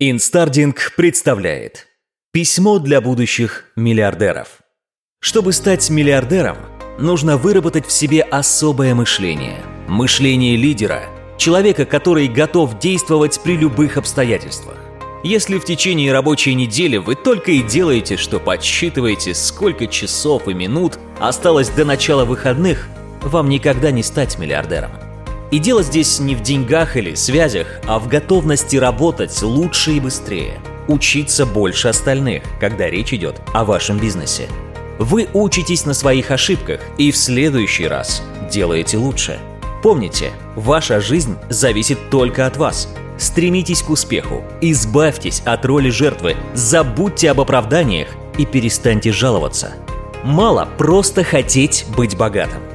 Инстардинг представляет Письмо для будущих миллиардеров. Чтобы стать миллиардером, нужно выработать в себе особое мышление. Мышление лидера, человека, который готов действовать при любых обстоятельствах. Если в течение рабочей недели вы только и делаете, что подсчитываете, сколько часов и минут осталось до начала выходных, вам никогда не стать миллиардером. И дело здесь не в деньгах или связях, а в готовности работать лучше и быстрее. Учиться больше остальных, когда речь идет о вашем бизнесе. Вы учитесь на своих ошибках и в следующий раз делаете лучше. Помните, ваша жизнь зависит только от вас. Стремитесь к успеху, избавьтесь от роли жертвы, забудьте об оправданиях и перестаньте жаловаться. Мало просто хотеть быть богатым.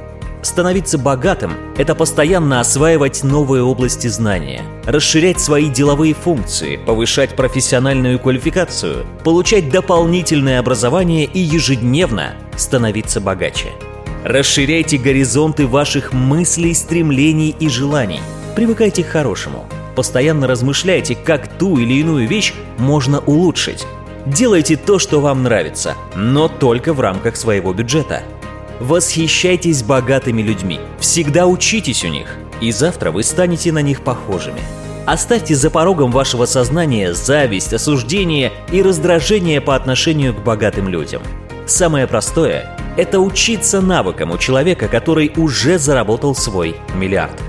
Становиться богатым – это постоянно осваивать новые области знания, расширять свои деловые функции, повышать профессиональную квалификацию, получать дополнительное образование и ежедневно становиться богаче. Расширяйте горизонты ваших мыслей, стремлений и желаний. Привыкайте к хорошему. Постоянно размышляйте, как ту или иную вещь можно улучшить. Делайте то, что вам нравится, но только в рамках своего бюджета – Восхищайтесь богатыми людьми, всегда учитесь у них, и завтра вы станете на них похожими. Оставьте за порогом вашего сознания зависть, осуждение и раздражение по отношению к богатым людям. Самое простое – это учиться навыкам у человека, который уже заработал свой миллиард.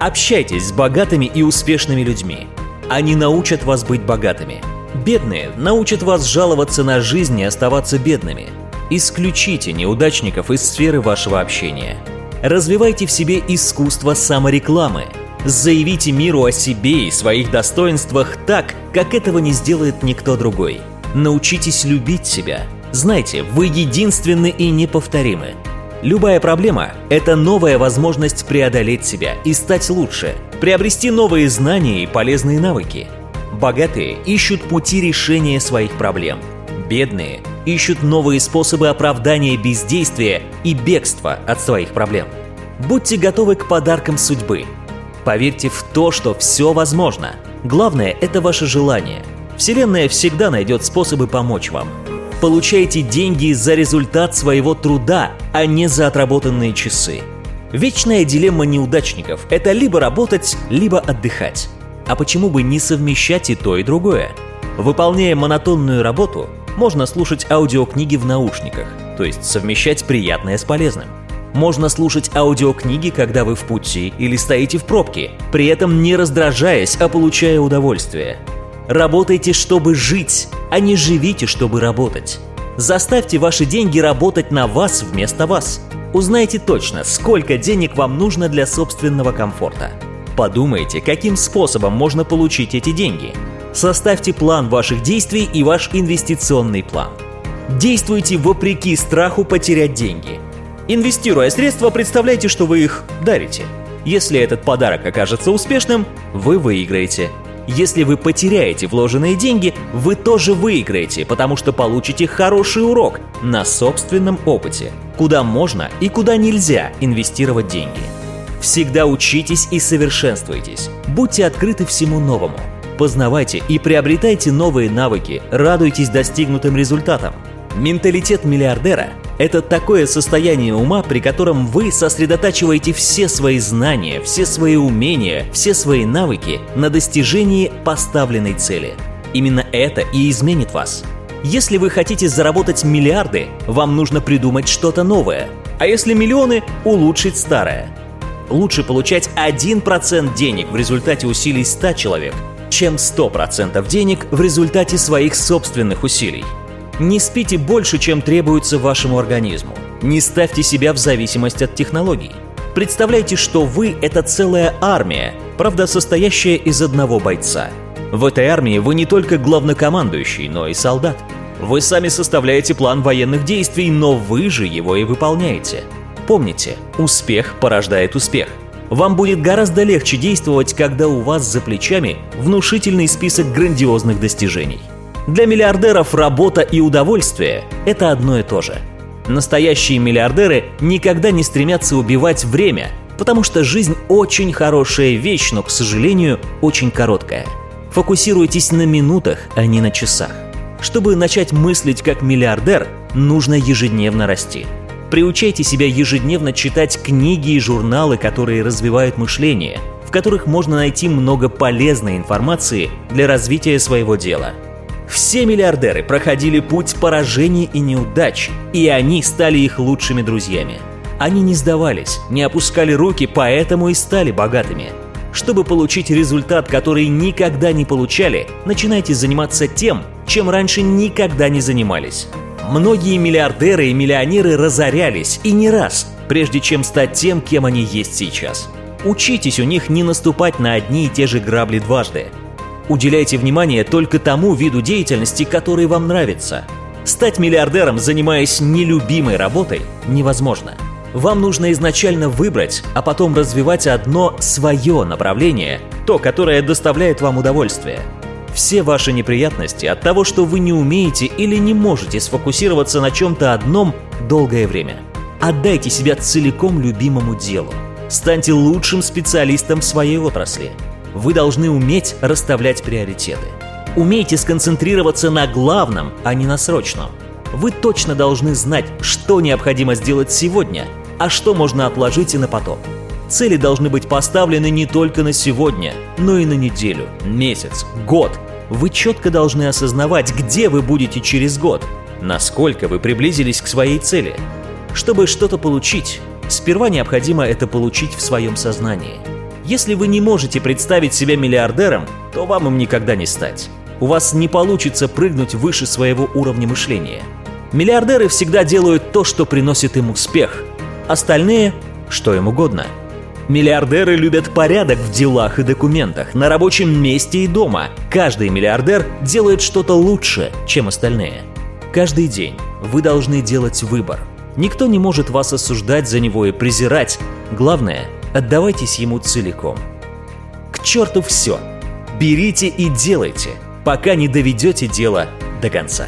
Общайтесь с богатыми и успешными людьми. Они научат вас быть богатыми. Бедные научат вас жаловаться на жизнь и оставаться бедными – Исключите неудачников из сферы вашего общения. Развивайте в себе искусство саморекламы. Заявите миру о себе и своих достоинствах так, как этого не сделает никто другой. Научитесь любить себя. Знайте, вы единственны и неповторимы. Любая проблема – это новая возможность преодолеть себя и стать лучше, приобрести новые знания и полезные навыки. Богатые ищут пути решения своих проблем. Бедные – ищут новые способы оправдания бездействия и бегства от своих проблем. Будьте готовы к подаркам судьбы. Поверьте в то, что все возможно. Главное – это ваше желание. Вселенная всегда найдет способы помочь вам. Получайте деньги за результат своего труда, а не за отработанные часы. Вечная дилемма неудачников – это либо работать, либо отдыхать. А почему бы не совмещать и то, и другое? Выполняя монотонную работу, можно слушать аудиокниги в наушниках, то есть совмещать приятное с полезным. Можно слушать аудиокниги, когда вы в пути или стоите в пробке, при этом не раздражаясь, а получая удовольствие. Работайте, чтобы жить, а не живите, чтобы работать. Заставьте ваши деньги работать на вас вместо вас. Узнайте точно, сколько денег вам нужно для собственного комфорта. Подумайте, каким способом можно получить эти деньги – Составьте план ваших действий и ваш инвестиционный план. Действуйте вопреки страху потерять деньги. Инвестируя средства, представляйте, что вы их дарите. Если этот подарок окажется успешным, вы выиграете. Если вы потеряете вложенные деньги, вы тоже выиграете, потому что получите хороший урок на собственном опыте, куда можно и куда нельзя инвестировать деньги. Всегда учитесь и совершенствуйтесь. Будьте открыты всему новому – Познавайте и приобретайте новые навыки, радуйтесь достигнутым результатам. Менталитет миллиардера – это такое состояние ума, при котором вы сосредотачиваете все свои знания, все свои умения, все свои навыки на достижении поставленной цели. Именно это и изменит вас. Если вы хотите заработать миллиарды, вам нужно придумать что-то новое. А если миллионы – улучшить старое. Лучше получать 1% денег в результате усилий 100 человек – чем 100% денег в результате своих собственных усилий. Не спите больше, чем требуется вашему организму. Не ставьте себя в зависимость от технологий. Представляйте, что вы — это целая армия, правда, состоящая из одного бойца. В этой армии вы не только главнокомандующий, но и солдат. Вы сами составляете план военных действий, но вы же его и выполняете. Помните, успех порождает успех – вам будет гораздо легче действовать, когда у вас за плечами внушительный список грандиозных достижений. Для миллиардеров работа и удовольствие – это одно и то же. Настоящие миллиардеры никогда не стремятся убивать время, потому что жизнь очень хорошая вещь, но, к сожалению, очень короткая. Фокусируйтесь на минутах, а не на часах. Чтобы начать мыслить как миллиардер, нужно ежедневно расти. Приучайте себя ежедневно читать книги и журналы, которые развивают мышление, в которых можно найти много полезной информации для развития своего дела. Все миллиардеры проходили путь поражений и неудач, и они стали их лучшими друзьями. Они не сдавались, не опускали руки, поэтому и стали богатыми. Чтобы получить результат, который никогда не получали, начинайте заниматься тем, чем раньше никогда не занимались. Многие миллиардеры и миллионеры разорялись и не раз, прежде чем стать тем, кем они есть сейчас. Учитесь у них не наступать на одни и те же грабли дважды. Уделяйте внимание только тому виду деятельности, который вам нравится. Стать миллиардером, занимаясь нелюбимой работой, невозможно. Вам нужно изначально выбрать, а потом развивать одно свое направление, то, которое доставляет вам удовольствие – все ваши неприятности от того, что вы не умеете или не можете сфокусироваться на чем-то одном долгое время. Отдайте себя целиком любимому делу. Станьте лучшим специалистом в своей отрасли. Вы должны уметь расставлять приоритеты. Умейте сконцентрироваться на главном, а не на срочном. Вы точно должны знать, что необходимо сделать сегодня, а что можно отложить и на потом. Цели должны быть поставлены не только на сегодня, но и на неделю, месяц, год. Вы четко должны осознавать, где вы будете через год, насколько вы приблизились к своей цели. Чтобы что-то получить, сперва необходимо это получить в своем сознании. Если вы не можете представить себя миллиардером, то вам им никогда не стать. У вас не получится прыгнуть выше своего уровня мышления. Миллиардеры всегда делают то, что приносит им успех. Остальные – что им угодно – Миллиардеры любят порядок в делах и документах, на рабочем месте и дома. Каждый миллиардер делает что-то лучше, чем остальные. Каждый день вы должны делать выбор. Никто не может вас осуждать за него и презирать. Главное, отдавайтесь ему целиком. К черту все. Берите и делайте, пока не доведете дело до конца.